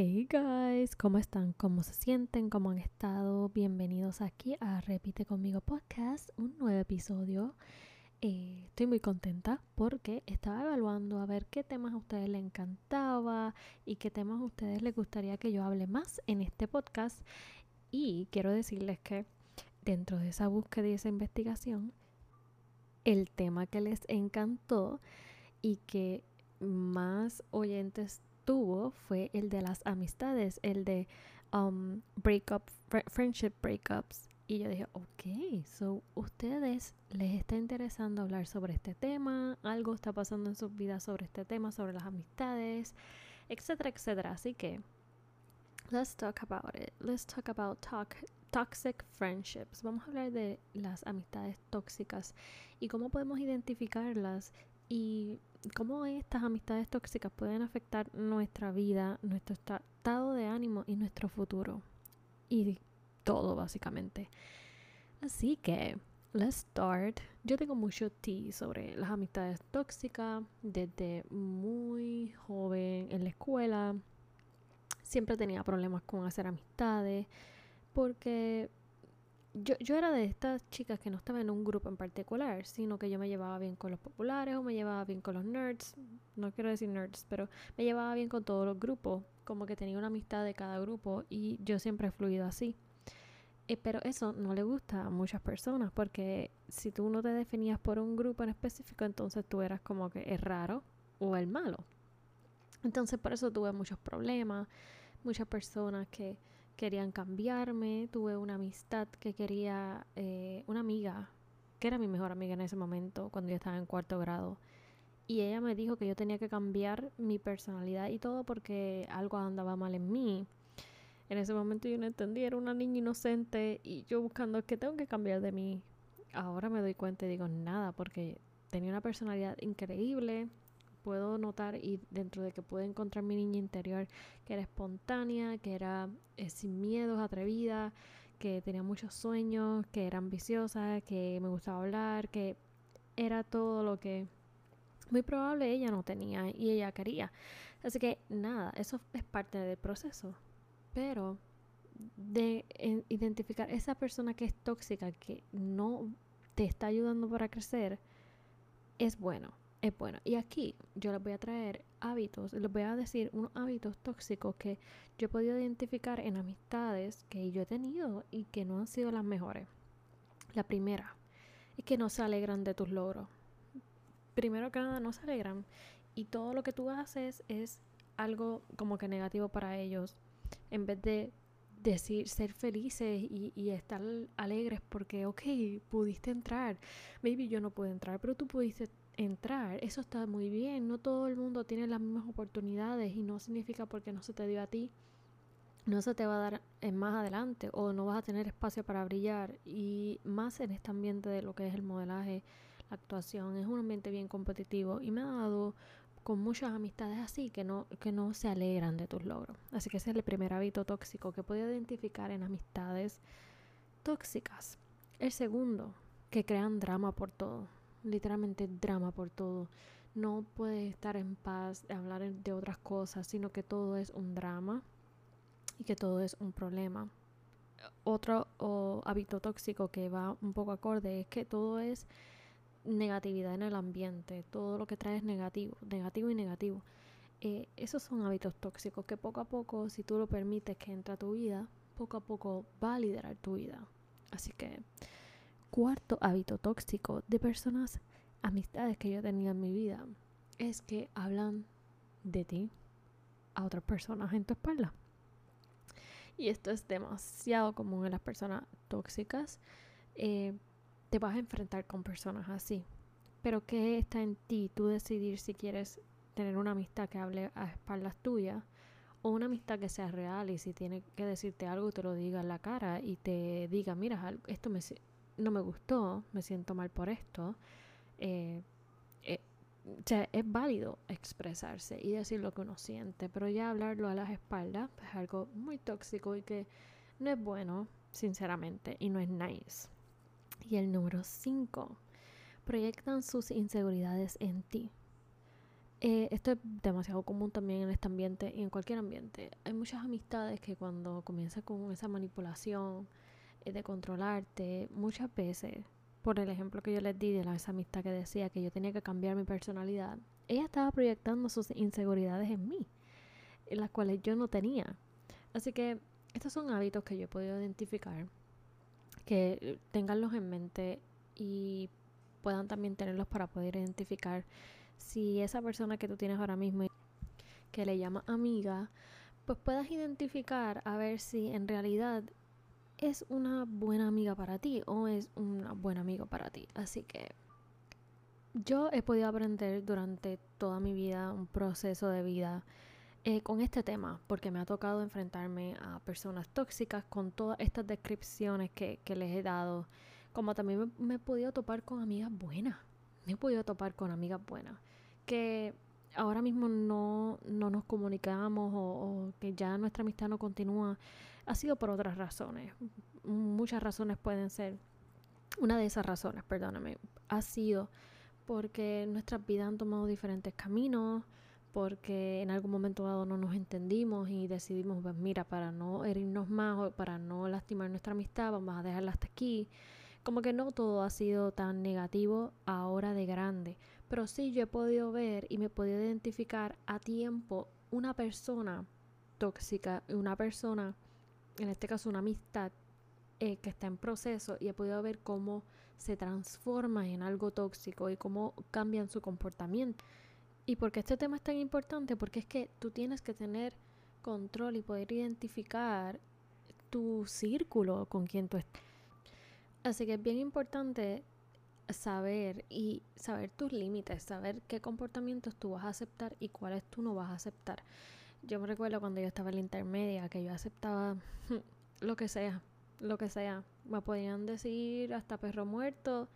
Hey guys, ¿cómo están? ¿Cómo se sienten? ¿Cómo han estado? Bienvenidos aquí a Repite conmigo podcast, un nuevo episodio. Eh, estoy muy contenta porque estaba evaluando a ver qué temas a ustedes les encantaba y qué temas a ustedes les gustaría que yo hable más en este podcast. Y quiero decirles que dentro de esa búsqueda y esa investigación, el tema que les encantó y que más oyentes fue el de las amistades, el de um, breakups, friendship breakups. Y yo dije, ok, so ustedes les está interesando hablar sobre este tema, algo está pasando en sus vidas sobre este tema, sobre las amistades, etcétera, etcétera. Así que, let's talk about it. Let's talk about talk, toxic friendships. Vamos a hablar de las amistades tóxicas y cómo podemos identificarlas y cómo estas amistades tóxicas pueden afectar nuestra vida, nuestro estado de ánimo y nuestro futuro. Y todo, básicamente. Así que, let's start. Yo tengo mucho tea sobre las amistades tóxicas desde muy joven en la escuela. Siempre tenía problemas con hacer amistades porque yo, yo era de estas chicas que no estaba en un grupo en particular, sino que yo me llevaba bien con los populares o me llevaba bien con los nerds. No quiero decir nerds, pero me llevaba bien con todos los grupos. Como que tenía una amistad de cada grupo y yo siempre he fluido así. Eh, pero eso no le gusta a muchas personas porque si tú no te definías por un grupo en específico, entonces tú eras como que es raro o el malo. Entonces por eso tuve muchos problemas, muchas personas que querían cambiarme, tuve una amistad que quería, eh, una amiga, que era mi mejor amiga en ese momento, cuando yo estaba en cuarto grado. Y ella me dijo que yo tenía que cambiar mi personalidad y todo porque algo andaba mal en mí. En ese momento yo no entendía, era una niña inocente y yo buscando que tengo que cambiar de mí. Ahora me doy cuenta y digo nada, porque tenía una personalidad increíble, puedo notar y dentro de que puedo encontrar mi niña interior que era espontánea, que era eh, sin miedos, atrevida, que tenía muchos sueños, que era ambiciosa, que me gustaba hablar, que era todo lo que muy probable ella no tenía y ella quería. Así que nada, eso es parte del proceso. Pero de identificar esa persona que es tóxica, que no te está ayudando para crecer, es bueno es bueno. Y aquí yo les voy a traer hábitos, les voy a decir unos hábitos tóxicos que yo he podido identificar en amistades que yo he tenido y que no han sido las mejores. La primera es que no se alegran de tus logros. Primero que nada, no se alegran y todo lo que tú haces es algo como que negativo para ellos. En vez de decir, ser felices y, y, estar alegres porque, ok, pudiste entrar. Maybe yo no pude entrar, pero tú pudiste entrar. Eso está muy bien. No todo el mundo tiene las mismas oportunidades y no significa porque no se te dio a ti, no se te va a dar en más adelante o no vas a tener espacio para brillar. Y más en este ambiente de lo que es el modelaje, la actuación, es un ambiente bien competitivo y me ha dado con muchas amistades así que no, que no se alegran de tus logros. Así que ese es el primer hábito tóxico que puedo identificar en amistades tóxicas. El segundo, que crean drama por todo literalmente drama por todo. No puedes estar en paz, hablar de otras cosas, sino que todo es un drama y que todo es un problema. Otro hábito tóxico que va un poco acorde es que todo es negatividad en el ambiente, todo lo que trae es negativo, negativo y negativo. Eh, esos son hábitos tóxicos que poco a poco, si tú lo permites que entre a tu vida, poco a poco va a liderar tu vida. Así que cuarto hábito tóxico de personas, amistades que yo tenido en mi vida, es que hablan de ti a otras personas en tu espalda. Y esto es demasiado común en las personas tóxicas. Eh, te vas a enfrentar con personas así. Pero ¿qué está en ti? Tú decidir si quieres tener una amistad que hable a espaldas tuyas o una amistad que sea real y si tiene que decirte algo te lo diga en la cara y te diga, mira, esto me, no me gustó, me siento mal por esto. Eh, eh, o sea, es válido expresarse y decir lo que uno siente, pero ya hablarlo a las espaldas es algo muy tóxico y que no es bueno, sinceramente, y no es nice. Y el número 5, proyectan sus inseguridades en ti. Eh, esto es demasiado común también en este ambiente y en cualquier ambiente. Hay muchas amistades que cuando comienza con esa manipulación de controlarte, muchas veces, por el ejemplo que yo les di de la, esa amistad que decía que yo tenía que cambiar mi personalidad, ella estaba proyectando sus inseguridades en mí, en las cuales yo no tenía. Así que estos son hábitos que yo he podido identificar, que tenganlos en mente y puedan también tenerlos para poder identificar si esa persona que tú tienes ahora mismo que le llama amiga, pues puedas identificar a ver si en realidad es una buena amiga para ti o es un buen amigo para ti. Así que yo he podido aprender durante toda mi vida, un proceso de vida eh, con este tema, porque me ha tocado enfrentarme a personas tóxicas con todas estas descripciones que, les he dado, como también me he podido topar con amigas buenas me he podido topar con amigas buenas que ahora mismo no, nos comunicamos o, que ya nuestra amistad no continúa, ha sido por otras razones. Muchas razones pueden ser. Una de esas razones, perdóname, ha sido porque nuestras vidas han tomado diferentes caminos, porque en algún momento dado no nos entendimos y decidimos, pues mira, para no herirnos más o para no lastimar nuestra amistad, vamos a dejarla hasta aquí. Como que no todo ha sido tan negativo ahora de grande, pero sí yo he podido ver y me he podido identificar a tiempo una persona tóxica, una persona, en este caso una amistad, eh, que está en proceso y he podido ver cómo se transforma en algo tóxico y cómo cambian su comportamiento. ¿Y por qué este tema es tan importante? Porque es que tú tienes que tener control y poder identificar tu círculo con quien tú estás Así que es bien importante saber y saber tus límites, saber qué comportamientos tú vas a aceptar y cuáles tú no vas a aceptar. Yo me recuerdo cuando yo estaba en la intermedia que yo aceptaba lo que sea, lo que sea. Me podían decir hasta perro muerto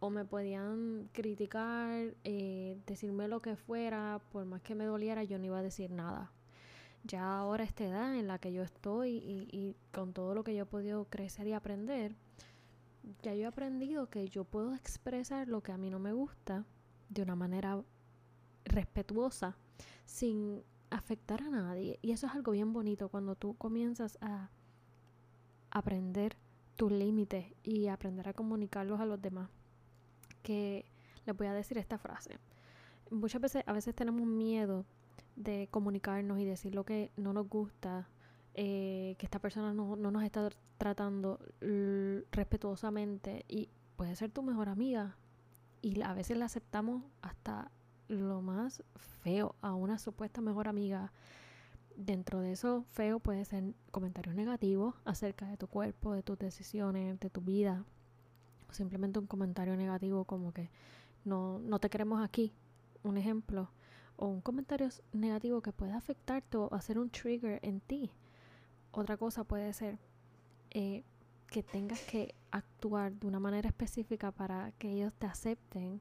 o me podían criticar, eh, decirme lo que fuera, por más que me doliera, yo no iba a decir nada. Ya ahora esta edad en la que yo estoy y, y con todo lo que yo he podido crecer y aprender, ya yo he aprendido que yo puedo expresar lo que a mí no me gusta de una manera respetuosa sin afectar a nadie. Y eso es algo bien bonito cuando tú comienzas a aprender tus límites y aprender a comunicarlos a los demás. Que les voy a decir esta frase. Muchas veces, a veces tenemos miedo de comunicarnos y decir lo que no nos gusta eh, que esta persona no, nos está tratando respetuosamente y puede ser tu mejor amiga y a veces la aceptamos hasta lo más feo a una supuesta mejor amiga. Dentro de eso feo puede ser comentarios negativos acerca de tu cuerpo, de tus decisiones, de tu vida. O simplemente un comentario negativo como que no, no te queremos aquí. Un ejemplo. O un comentario negativo que puede afectarte o hacer un trigger en ti. Otra cosa puede ser eh, que tengas que actuar de una manera específica para que ellos te acepten.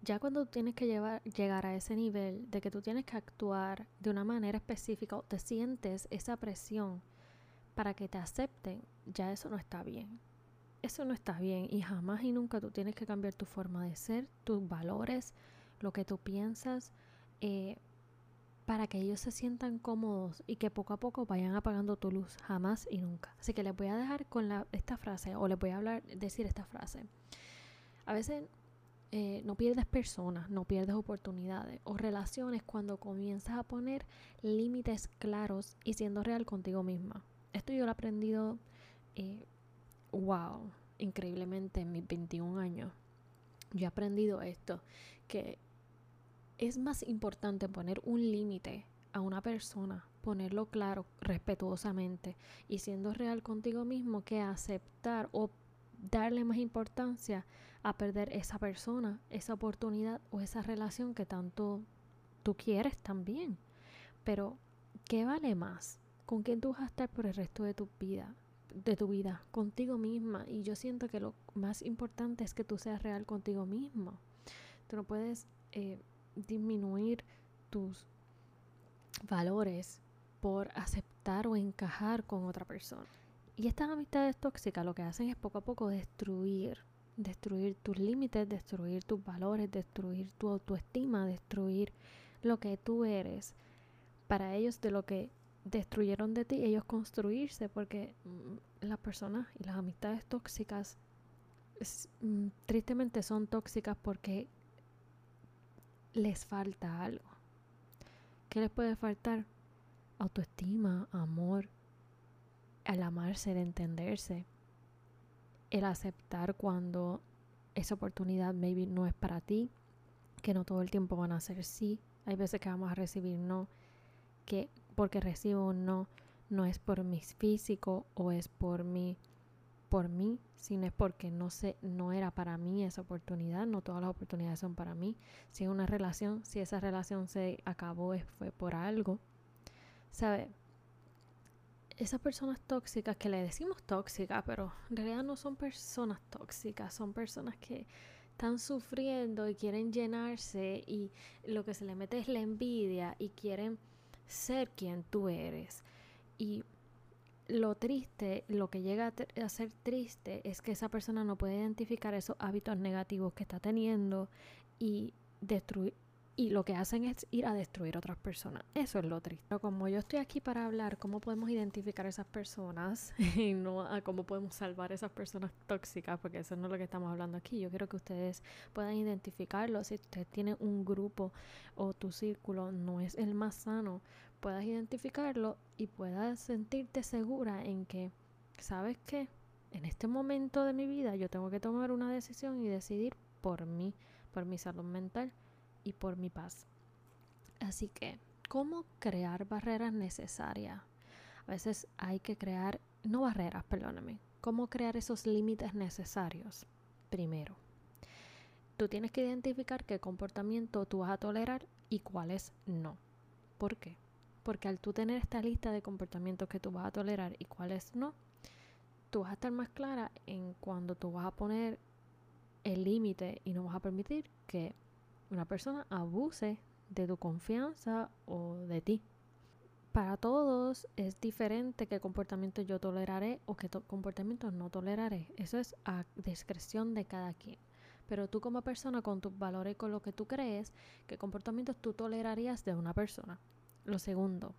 Ya cuando tienes que llegar a ese nivel de que tú tienes que actuar de una manera específica o te sientes esa presión para que te acepten, ya eso no está bien. Eso no está bien y jamás y nunca tú tienes que cambiar tu forma de ser, tus valores, lo que tú piensas, eh, para que ellos se sientan cómodos y que poco a poco vayan apagando tu luz, jamás y nunca. Así que les voy a dejar con la, esta frase o les voy a hablar, decir esta frase. A veces eh, no pierdes personas, no pierdes oportunidades o relaciones cuando comienzas a poner límites claros y siendo real contigo misma. Esto yo lo he aprendido, eh, wow, increíblemente en mis 21 años. Yo he aprendido esto, que es más importante poner un límite a una persona, ponerlo claro, respetuosamente y siendo real contigo mismo que aceptar o darle más importancia a perder esa persona, esa oportunidad o esa relación que tanto tú quieres también. Pero, ¿qué vale más? ¿Con quién tú vas a estar por el resto de tu vida? De tu vida, contigo misma. Y yo siento que lo más importante es que tú seas real contigo mismo. Tú no puedes eh, disminuir tus valores por aceptar o encajar con otra persona. Y estas amistades tóxicas lo que hacen es poco a poco destruir, destruir tus límites, destruir tus valores, destruir tu autoestima, destruir lo que tú eres, para ellos de lo que destruyeron de ti, ellos construirse, porque mm, las personas y las amistades tóxicas mm, tristemente son tóxicas porque les falta algo. ¿Qué les puede faltar? Autoestima, amor, el amarse, el entenderse, el aceptar cuando esa oportunidad maybe no es para ti, que no todo el tiempo van a ser sí, hay veces que vamos a recibir no, que porque recibo un no no es por mi físico o es por mi por mí, sino es porque no sé, no era para mí esa oportunidad, no todas las oportunidades son para mí. Si es una relación, si esa relación se acabó fue por algo. ¿Sabe? esas personas tóxicas que le decimos tóxicas, pero en realidad no son personas tóxicas, son personas que están sufriendo y quieren llenarse y lo que se le mete es la envidia y quieren ser quien tú eres. Y lo triste, lo que llega a, ser triste es que esa persona no puede identificar esos hábitos negativos que está teniendo y destruir y lo que hacen es ir a destruir a otras personas. Eso es lo triste. Pero como yo estoy aquí para hablar cómo podemos identificar a esas personas y no a cómo podemos salvar a esas personas tóxicas, porque eso no es lo que estamos hablando aquí. Yo quiero que ustedes puedan identificarlo. Si usted tiene un grupo o tu círculo no es el más sano, puedas identificarlo y puedas sentirte segura en que, ¿sabes qué? En este momento de mi vida yo tengo que tomar una decisión y decidir por mí, por mi salud mental y por mi paz. Así que, ¿cómo crear barreras necesarias? A veces hay que crear, no barreras, perdóname, ¿cómo crear esos límites necesarios? Primero, tú tienes que identificar qué comportamiento tú vas a tolerar y cuáles no. ¿Por qué? Porque al tú tener esta lista de comportamientos que tú vas a tolerar y cuáles no, tú vas a estar más clara en cuando tú vas a poner el límite y no vas a permitir que una persona abuse de tu confianza o de ti. Para todos es diferente qué comportamiento yo toleraré o qué comportamiento no toleraré. Eso es a discreción de cada quien. Pero tú como persona, con tus valores y con lo que tú crees, qué comportamientos tú tolerarías de una persona. Lo segundo,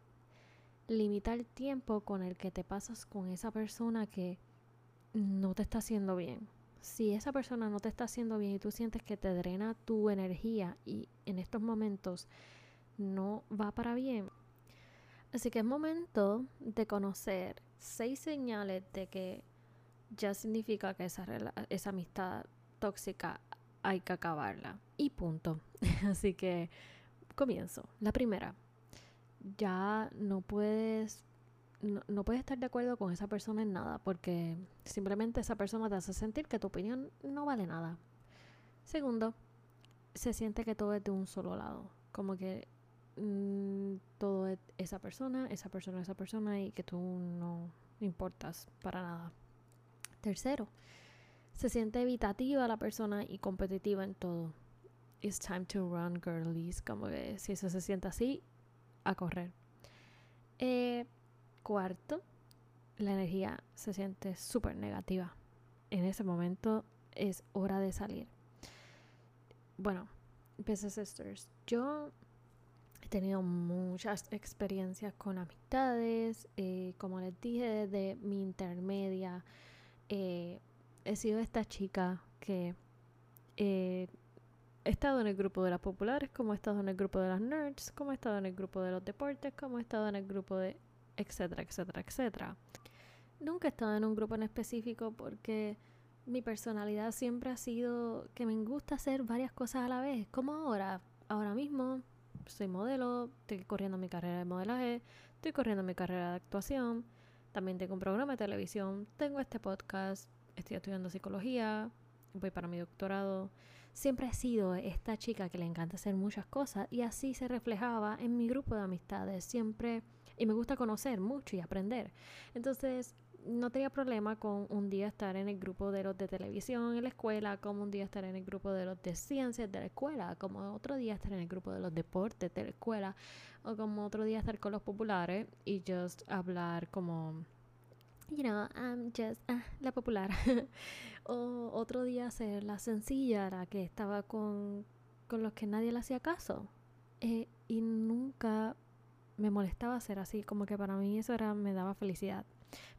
limita el tiempo con el que te pasas con esa persona que no te está haciendo bien si esa persona no te está haciendo bien y tú sientes que te drena tu energía y en estos momentos no va para bien, así que es momento de conocer seis señales de que ya significa que esa, esa amistad tóxica hay que acabarla. Y punto. Así que comienzo. La primera, ya no puedes no, puedes estar de acuerdo con esa persona en nada porque simplemente esa persona te hace sentir que tu opinión no vale nada. Segundo, se siente que todo es de un solo lado, como que mm, todo es esa persona, esa persona, esa persona y que tú no importas para nada. Tercero, se siente evitativa la persona y competitiva en todo. It's time to run, girlies. Como que si eso se siente así, a correr. Eh, Cuarto, la energía se siente súper negativa. En ese momento es hora de salir. Bueno, Business Sisters, yo he tenido muchas experiencias con amistades. Eh, como les dije, desde mi intermedia, eh, he sido esta chica que eh, he estado en el grupo de las populares, como he estado en el grupo de las nerds, como he estado en el grupo de los deportes, como he estado en el grupo de etcétera, etcétera, etcétera. Nunca he estado en un grupo en específico porque mi personalidad siempre ha sido que me gusta hacer varias cosas a la vez, como ahora. Ahora mismo soy modelo, estoy corriendo mi carrera de modelaje, estoy corriendo mi carrera de actuación, también tengo un programa de televisión, tengo este podcast, estoy estudiando psicología, voy para mi doctorado. Siempre he sido esta chica que le encanta hacer muchas cosas y así se reflejaba en mi grupo de amistades. Siempre y me gusta conocer mucho y aprender. Entonces, no tenía problema con un día estar en el grupo de los de televisión en la escuela, como un día estar en el grupo de los de ciencias de la escuela, como otro día estar en el grupo de los deportes de la escuela, o como otro día estar con los populares y just hablar como, you know, I'm just ah, la popular. o otro día ser la sencilla, la que estaba con, con los que nadie le hacía caso. Eh, y nunca me molestaba ser así, como que para mí eso era, me daba felicidad.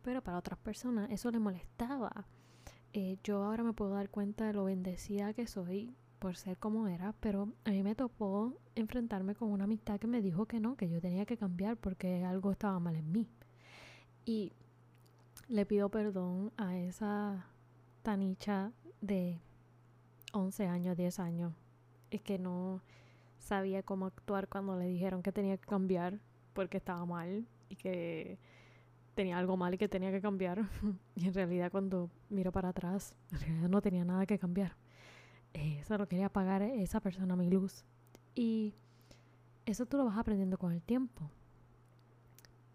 Pero para otras personas eso le molestaba. Eh, yo ahora me puedo dar cuenta de lo bendecida que soy por ser como era, pero a mí me tocó enfrentarme con una amistad que me dijo que no, que yo tenía que cambiar porque algo estaba mal en mí. Y le pido perdón a esa tanicha de 11 años, 10 años, es que no sabía cómo actuar cuando le dijeron que tenía que cambiar porque estaba mal y que tenía algo mal y que tenía que cambiar. y en realidad cuando miro para atrás, en realidad no tenía nada que cambiar. Eh, solo quería pagar esa persona mi luz. Y eso tú lo vas aprendiendo con el tiempo.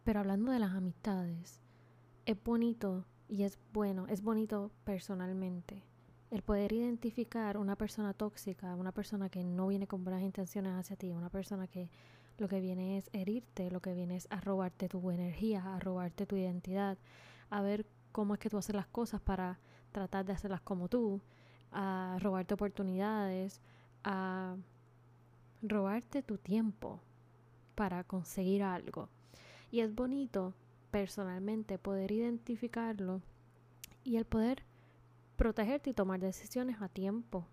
Pero hablando de las amistades, es bonito y es bueno, es bonito personalmente el poder identificar una persona tóxica, una persona que no viene con buenas intenciones hacia ti, una persona que lo que viene es herirte, lo que viene es a robarte tu energía, a robarte tu identidad, a ver cómo es que tú haces las cosas para tratar de hacerlas como tú, a robarte oportunidades, a robarte tu tiempo para conseguir algo. Y es bonito personalmente poder identificarlo y el poder protegerte y tomar decisiones a tiempo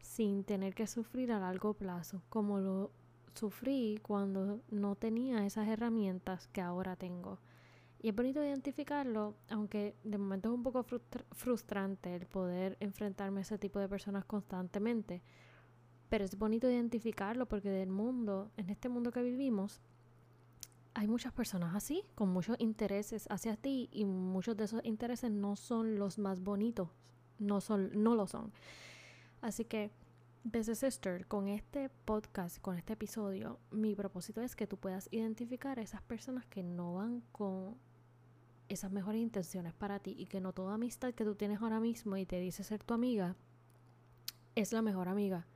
sin tener que sufrir a largo plazo, como lo sufrí cuando no tenía esas herramientas que ahora tengo. Y es bonito identificarlo, aunque de momento es un poco frustrante el poder enfrentarme a ese tipo de personas constantemente. Pero es bonito identificarlo porque del mundo, en este mundo que vivimos, hay muchas personas así, con muchos intereses hacia ti y muchos de esos intereses no son los más bonitos, no, son, no lo son. Así que Best Sister, con este podcast, con este episodio, mi propósito es que tú puedas identificar a esas personas que no van con esas mejores intenciones para ti y que no toda amistad que tú tienes ahora mismo y te dice ser tu amiga es la mejor amiga.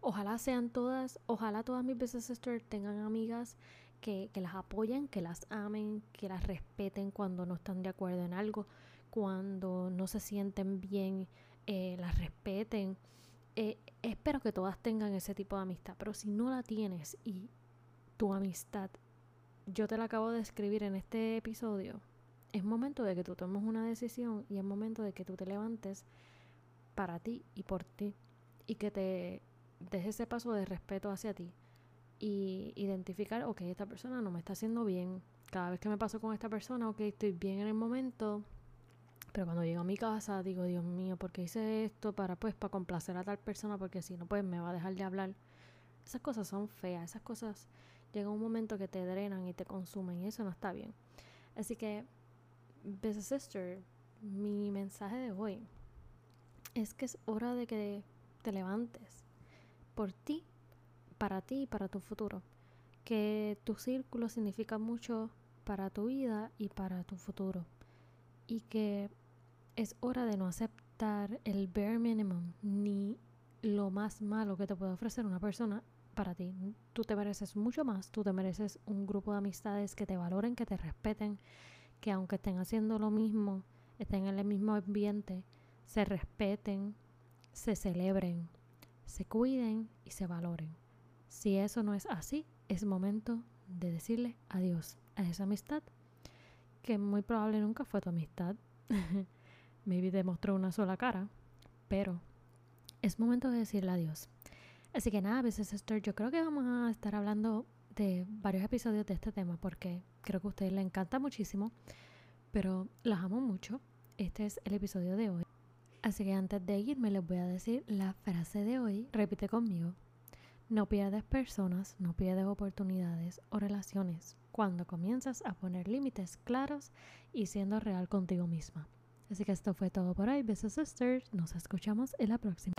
Ojalá sean todas, ojalá todas mis Best Sisters tengan amigas que, que las apoyen, que las amen, que las respeten cuando no están de acuerdo en algo, cuando no se sienten bien, eh, las respeten eh, espero que todas tengan ese tipo de amistad, pero si no la tienes y tu amistad, yo te la acabo de escribir en este episodio, es momento de que tú tomes una decisión y es momento de que tú te levantes para ti y por ti y que te des ese paso de respeto hacia ti y identificar, ok, esta persona no me está haciendo bien. Cada vez que me paso con esta persona, ok, estoy bien en el momento, pero cuando llego a mi casa digo, Dios mío, ¿por qué hice esto? Para pues, para complacer a tal persona, porque si no, pues me va a dejar de hablar. Esas cosas son feas, esas cosas llega un momento que te drenan y te consumen y eso no está bien. Así que, Best Sister, mi mensaje de hoy es que es hora de que te levantes por ti, para ti y para tu futuro. Que tu círculo significa mucho para tu vida y para tu futuro. Y que es hora de no aceptar el bare minimum ni lo más malo que te puede ofrecer una persona para ti. Tú te mereces mucho más, tú te mereces un grupo de amistades que te valoren, que te respeten, que aunque estén haciendo lo mismo, estén en el mismo ambiente, se respeten, se celebren, se cuiden y se valoren. Si eso no es así, es momento de decirle adiós a esa amistad que muy probable nunca fue tu amistad. maybe demostró una sola cara, pero es momento de decirle adiós. Así que nada, veces Sister, yo creo que vamos a estar hablando de varios episodios de este tema porque creo que a ustedes les encanta muchísimo, pero las amo mucho. Este es el episodio de hoy. Así que antes de irme les voy a decir la frase de hoy. Repite conmigo. No pierdes personas, no pierdes oportunidades o relaciones cuando comienzas a poner límites claros y siendo real contigo misma. Así que esto fue todo por hoy. Besos Sisters. Nos escuchamos en la próxima.